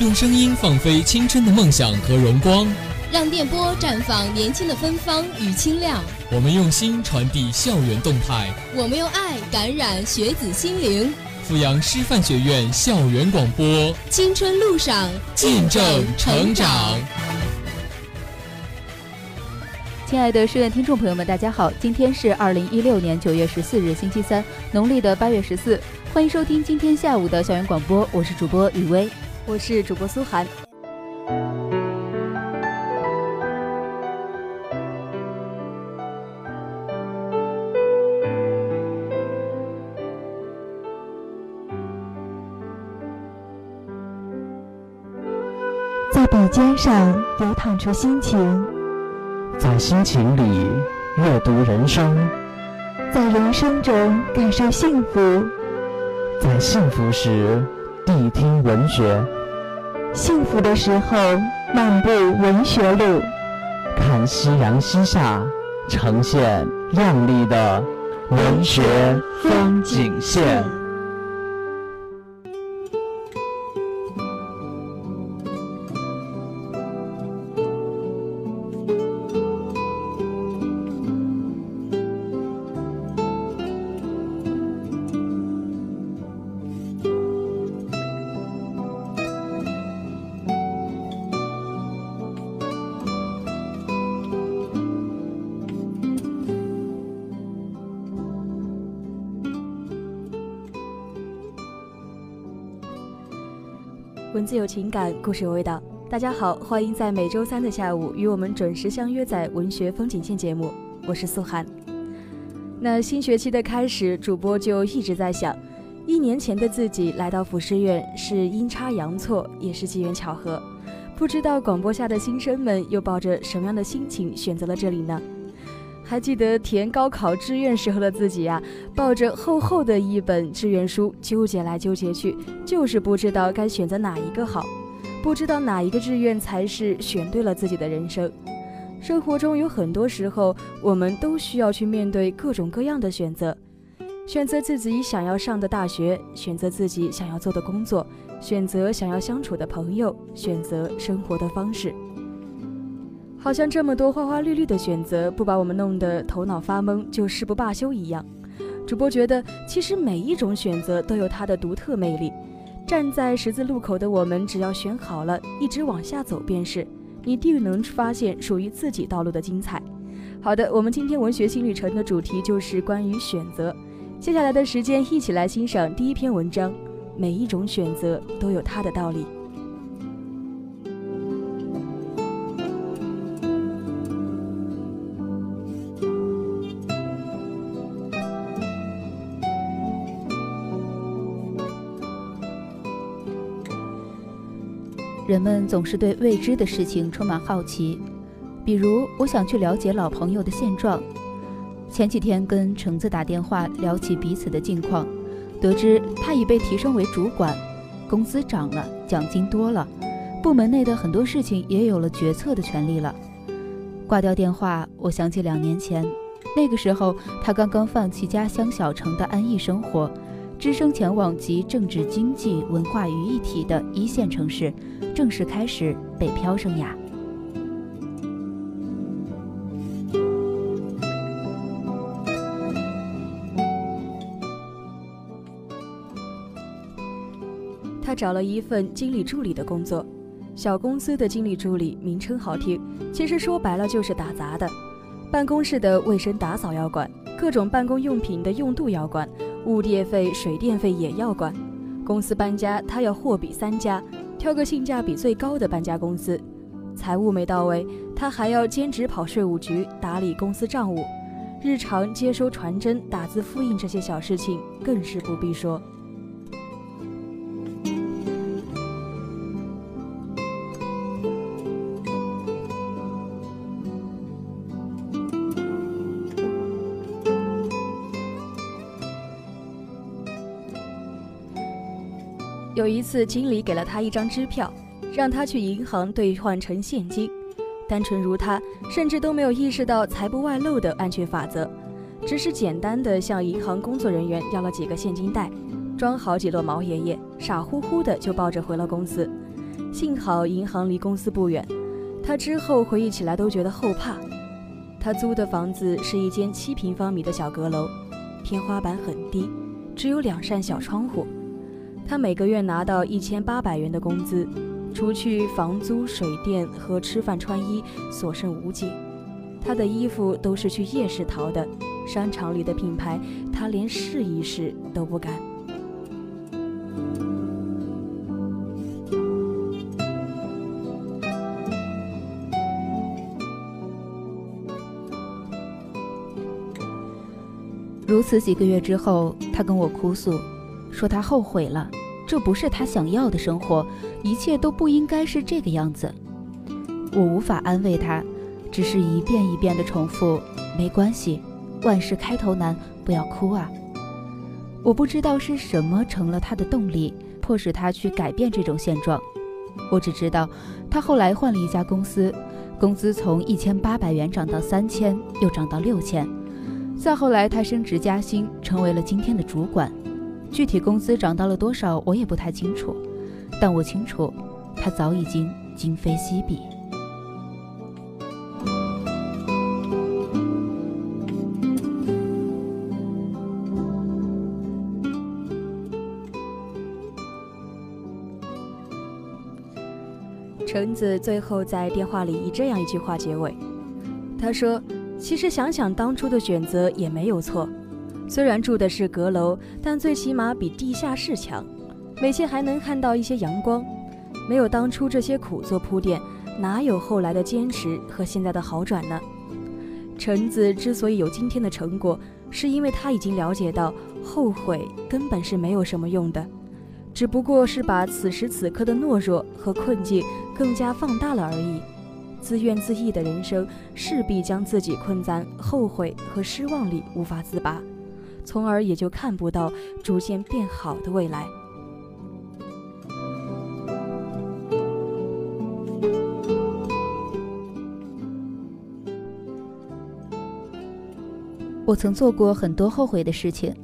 用声音放飞青春的梦想和荣光，让电波绽放年轻的芬芳与清亮。我们用心传递校园动态，我们用爱感染学子心灵。阜阳师范学院校园广播，青春路上见证成长。亲爱的师院听众朋友们，大家好，今天是二零一六年九月十四日，星期三，农历的八月十四，欢迎收听今天下午的校园广播，我是主播雨薇。我是主播苏涵。在笔尖上流淌出心情，在心情里阅读人生，在人生中感受幸福，在幸福时谛听文学。幸福的时候，漫步文学路，看夕阳西下，呈现亮丽的文学风景线。文字有情感，故事有味道。大家好，欢迎在每周三的下午与我们准时相约在文学风景线节目。我是素涵。那新学期的开始，主播就一直在想，一年前的自己来到辅师院是阴差阳错，也是机缘巧合。不知道广播下的新生们又抱着什么样的心情选择了这里呢？还记得填高考志愿时候的自己呀，抱着厚厚的一本志愿书，纠结来纠结去，就是不知道该选择哪一个好，不知道哪一个志愿才是选对了自己的人生。生活中有很多时候，我们都需要去面对各种各样的选择，选择自己想要上的大学，选择自己想要做的工作，选择想要相处的朋友，选择生活的方式。好像这么多花花绿绿的选择，不把我们弄得头脑发懵，就誓不罢休一样。主播觉得，其实每一种选择都有它的独特魅力。站在十字路口的我们，只要选好了，一直往下走便是，你定能发现属于自己道路的精彩。好的，我们今天文学新旅程的主题就是关于选择。接下来的时间，一起来欣赏第一篇文章。每一种选择都有它的道理。人们总是对未知的事情充满好奇，比如我想去了解老朋友的现状。前几天跟橙子打电话聊起彼此的近况，得知他已被提升为主管，工资涨了，奖金多了，部门内的很多事情也有了决策的权利了。挂掉电话，我想起两年前，那个时候他刚刚放弃家乡小城的安逸生活。只身前往集政治、经济、文化于一体的一线城市，正式开始北漂生涯。他找了一份经理助理的工作，小公司的经理助理名称好听，其实说白了就是打杂的。办公室的卫生打扫要管，各种办公用品的用度要管。物业费、水电费也要管，公司搬家他要货比三家，挑个性价比最高的搬家公司。财务没到位，他还要兼职跑税务局，打理公司账务，日常接收传真、打字复印这些小事情更是不必说。有一次，经理给了他一张支票，让他去银行兑换成现金。单纯如他，甚至都没有意识到财不外露的安全法则，只是简单的向银行工作人员要了几个现金袋，装好几摞毛爷爷，傻乎乎的就抱着回了公司。幸好银行离公司不远。他之后回忆起来都觉得后怕。他租的房子是一间七平方米的小阁楼，天花板很低，只有两扇小窗户。他每个月拿到一千八百元的工资，除去房租、水电和吃饭穿衣，所剩无几。他的衣服都是去夜市淘的，商场里的品牌他连试一试都不敢。如此几个月之后，他跟我哭诉，说他后悔了，这不是他想要的生活，一切都不应该是这个样子。我无法安慰他，只是一遍一遍地重复：没关系，万事开头难，不要哭啊。我不知道是什么成了他的动力，迫使他去改变这种现状。我只知道，他后来换了一家公司，工资从一千八百元涨到三千，又涨到六千。再后来，他升职加薪，成为了今天的主管。具体工资涨到了多少，我也不太清楚。但我清楚，他早已经今非昔比。橙子最后在电话里以这样一句话结尾，他说。其实想想当初的选择也没有错，虽然住的是阁楼，但最起码比地下室强，每天还能看到一些阳光。没有当初这些苦做铺垫，哪有后来的坚持和现在的好转呢？橙子之所以有今天的成果，是因为他已经了解到后悔根本是没有什么用的，只不过是把此时此刻的懦弱和困境更加放大了而已。自怨自艾的人生，势必将自己困在后悔和失望里，无法自拔，从而也就看不到逐渐变好的未来。我曾做过很多后悔的事情，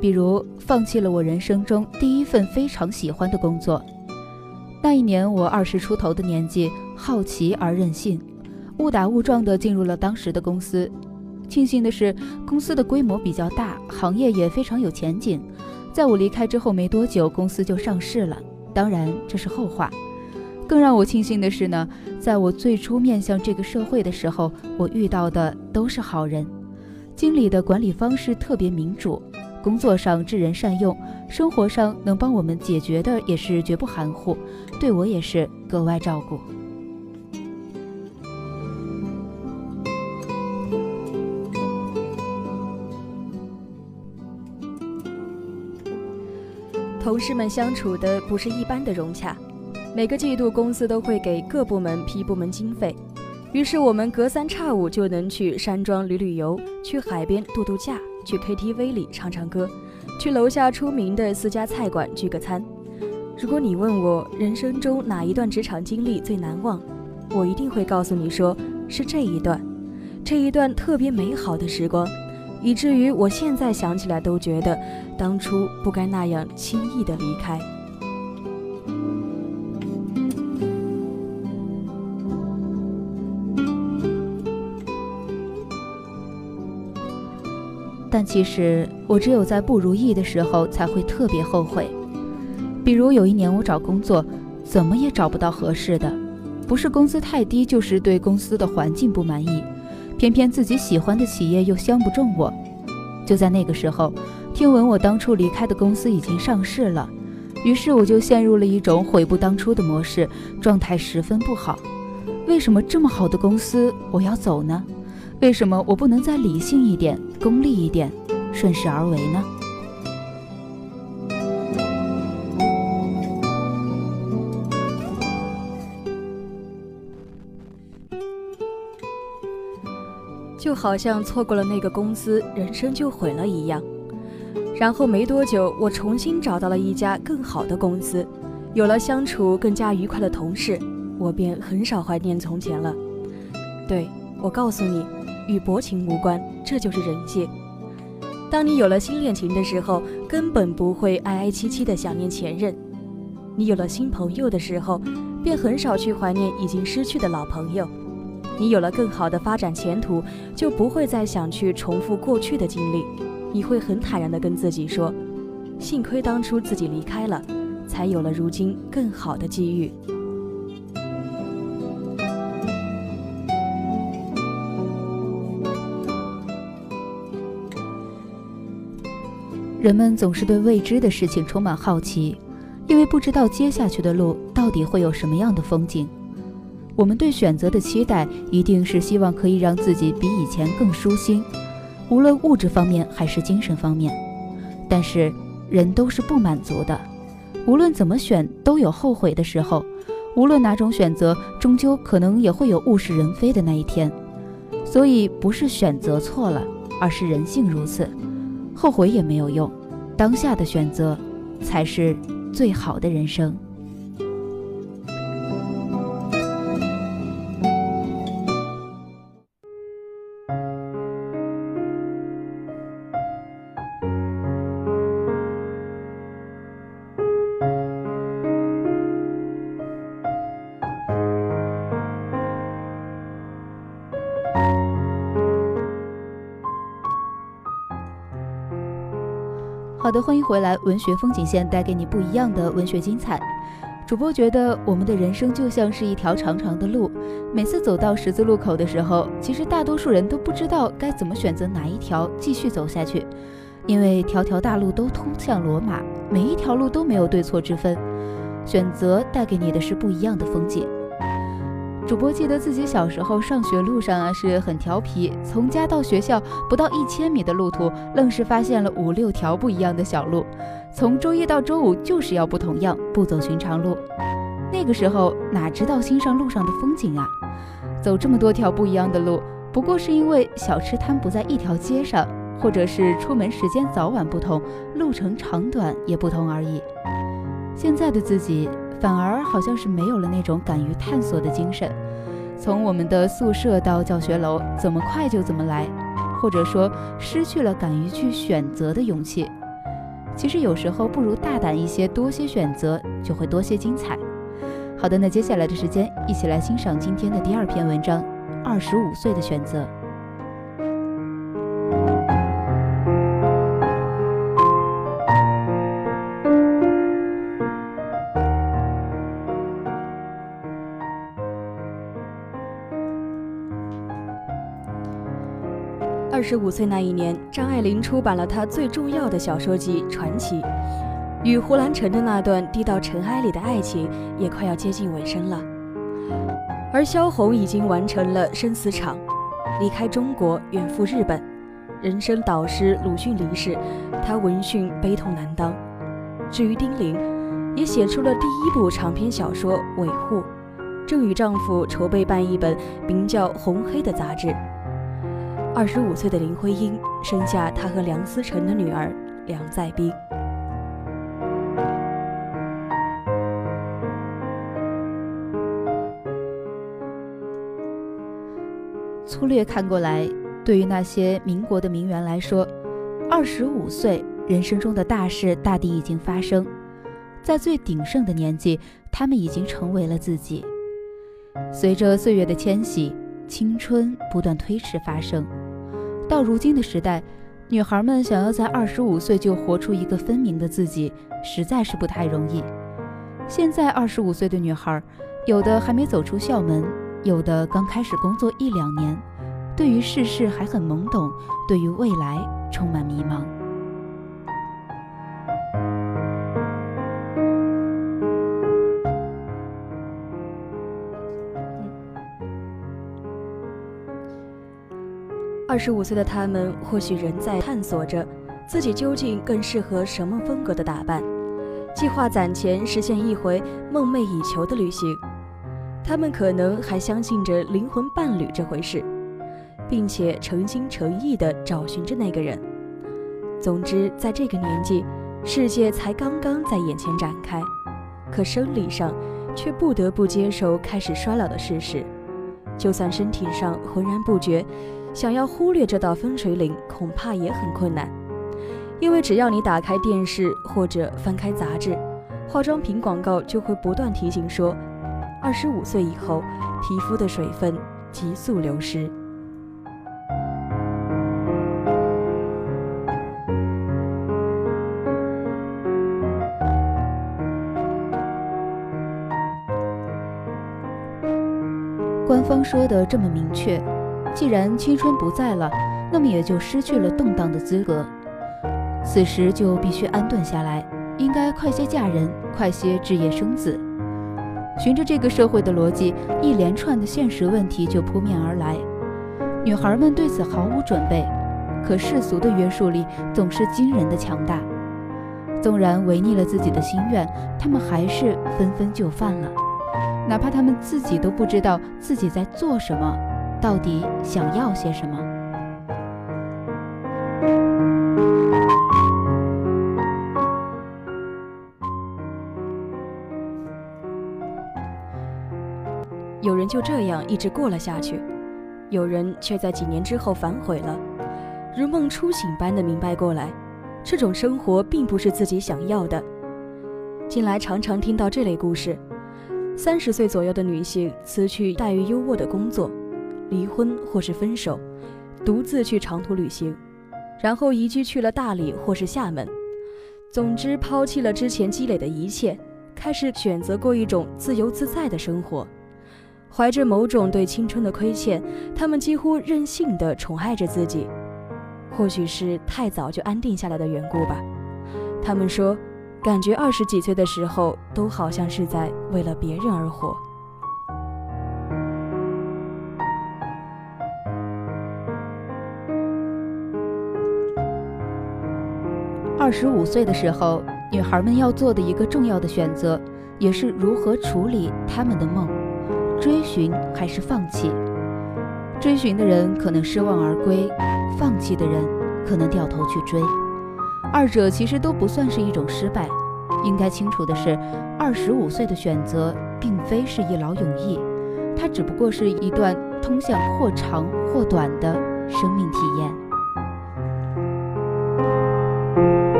比如放弃了我人生中第一份非常喜欢的工作。那一年，我二十出头的年纪，好奇而任性，误打误撞地进入了当时的公司。庆幸的是，公司的规模比较大，行业也非常有前景。在我离开之后没多久，公司就上市了。当然，这是后话。更让我庆幸的是呢，在我最初面向这个社会的时候，我遇到的都是好人。经理的管理方式特别民主。工作上知人善用，生活上能帮我们解决的也是绝不含糊，对我也是格外照顾。同事们相处的不是一般的融洽，每个季度公司都会给各部门批部门经费，于是我们隔三差五就能去山庄旅旅游，去海边度度假。去 KTV 里唱唱歌，去楼下出名的私家菜馆聚个餐。如果你问我人生中哪一段职场经历最难忘，我一定会告诉你说是这一段，这一段特别美好的时光，以至于我现在想起来都觉得当初不该那样轻易的离开。但其实我只有在不如意的时候才会特别后悔，比如有一年我找工作，怎么也找不到合适的，不是工资太低，就是对公司的环境不满意，偏偏自己喜欢的企业又相不中我。就在那个时候，听闻我当初离开的公司已经上市了，于是我就陷入了一种悔不当初的模式，状态十分不好。为什么这么好的公司我要走呢？为什么我不能再理性一点、功利一点、顺势而为呢？就好像错过了那个公司，人生就毁了一样。然后没多久，我重新找到了一家更好的公司，有了相处更加愉快的同事，我便很少怀念从前了。对我告诉你。与薄情无关，这就是人性。当你有了新恋情的时候，根本不会哀哀戚戚的想念前任；你有了新朋友的时候，便很少去怀念已经失去的老朋友。你有了更好的发展前途，就不会再想去重复过去的经历。你会很坦然地跟自己说：“幸亏当初自己离开了，才有了如今更好的机遇。”人们总是对未知的事情充满好奇，因为不知道接下去的路到底会有什么样的风景。我们对选择的期待，一定是希望可以让自己比以前更舒心，无论物质方面还是精神方面。但是人都是不满足的，无论怎么选都有后悔的时候，无论哪种选择，终究可能也会有物是人非的那一天。所以不是选择错了，而是人性如此。后悔也没有用，当下的选择才是最好的人生。好的，欢迎回来。文学风景线带给你不一样的文学精彩。主播觉得我们的人生就像是一条长长的路，每次走到十字路口的时候，其实大多数人都不知道该怎么选择哪一条继续走下去，因为条条大路都通向罗马，每一条路都没有对错之分，选择带给你的是不一样的风景。主播记得自己小时候上学路上啊是很调皮，从家到学校不到一千米的路途，愣是发现了五六条不一样的小路。从周一到周五就是要不同样，不走寻常路。那个时候哪知道欣赏路上的风景啊？走这么多条不一样的路，不过是因为小吃摊不在一条街上，或者是出门时间早晚不同，路程长短也不同而已。现在的自己。反而好像是没有了那种敢于探索的精神。从我们的宿舍到教学楼，怎么快就怎么来，或者说失去了敢于去选择的勇气。其实有时候不如大胆一些，多些选择就会多些精彩。好的，那接下来的时间，一起来欣赏今天的第二篇文章：二十五岁的选择。二十五岁那一年，张爱玲出版了她最重要的小说集《传奇》，与胡兰成的那段低到尘埃里的爱情也快要接近尾声了。而萧红已经完成了生死场，离开中国远赴日本。人生导师鲁迅离世，她闻讯悲痛难当。至于丁玲，也写出了第一部长篇小说《韦护》，正与丈夫筹备办一本名叫《红黑》的杂志。二十五岁的林徽因生下她和梁思成的女儿梁再冰。粗略看过来，对于那些民国的名媛来说，二十五岁人生中的大事大抵已经发生，在最鼎盛的年纪，他们已经成为了自己。随着岁月的迁徙，青春不断推迟发生。到如今的时代，女孩们想要在二十五岁就活出一个分明的自己，实在是不太容易。现在二十五岁的女孩，有的还没走出校门，有的刚开始工作一两年，对于世事还很懵懂，对于未来充满迷茫。二十五岁的他们，或许仍在探索着自己究竟更适合什么风格的打扮，计划攒钱实现一回梦寐以求的旅行。他们可能还相信着灵魂伴侣这回事，并且诚心诚意地找寻着那个人。总之，在这个年纪，世界才刚刚在眼前展开，可生理上却不得不接受开始衰老的事实。就算身体上浑然不觉。想要忽略这道分水岭，恐怕也很困难，因为只要你打开电视或者翻开杂志，化妆品广告就会不断提醒说：“二十五岁以后，皮肤的水分急速流失。官方说的这么明确，既然青春不在了，那么也就失去了动荡的资格。此时就必须安顿下来，应该快些嫁人，快些置业生子。循着这个社会的逻辑，一连串的现实问题就扑面而来。女孩们对此毫无准备，可世俗的约束力总是惊人的强大。纵然违逆了自己的心愿，她们还是纷纷就范了。哪怕她们自己都不知道自己在做什么，到底想要些什么。有人就这样一直过了下去，有人却在几年之后反悔了，如梦初醒般的明白过来，这种生活并不是自己想要的。近来常常听到这类故事。三十岁左右的女性辞去待遇优渥的工作，离婚或是分手，独自去长途旅行，然后移居去了大理或是厦门。总之，抛弃了之前积累的一切，开始选择过一种自由自在的生活。怀着某种对青春的亏欠，他们几乎任性地宠爱着自己。或许是太早就安定下来的缘故吧。他们说。感觉二十几岁的时候，都好像是在为了别人而活。二十五岁的时候，女孩们要做的一个重要的选择，也是如何处理她们的梦：追寻还是放弃？追寻的人可能失望而归，放弃的人可能掉头去追。二者其实都不算是一种失败。应该清楚的是，二十五岁的选择并非是一劳永逸，它只不过是一段通向或长或短的生命体验。Thank you.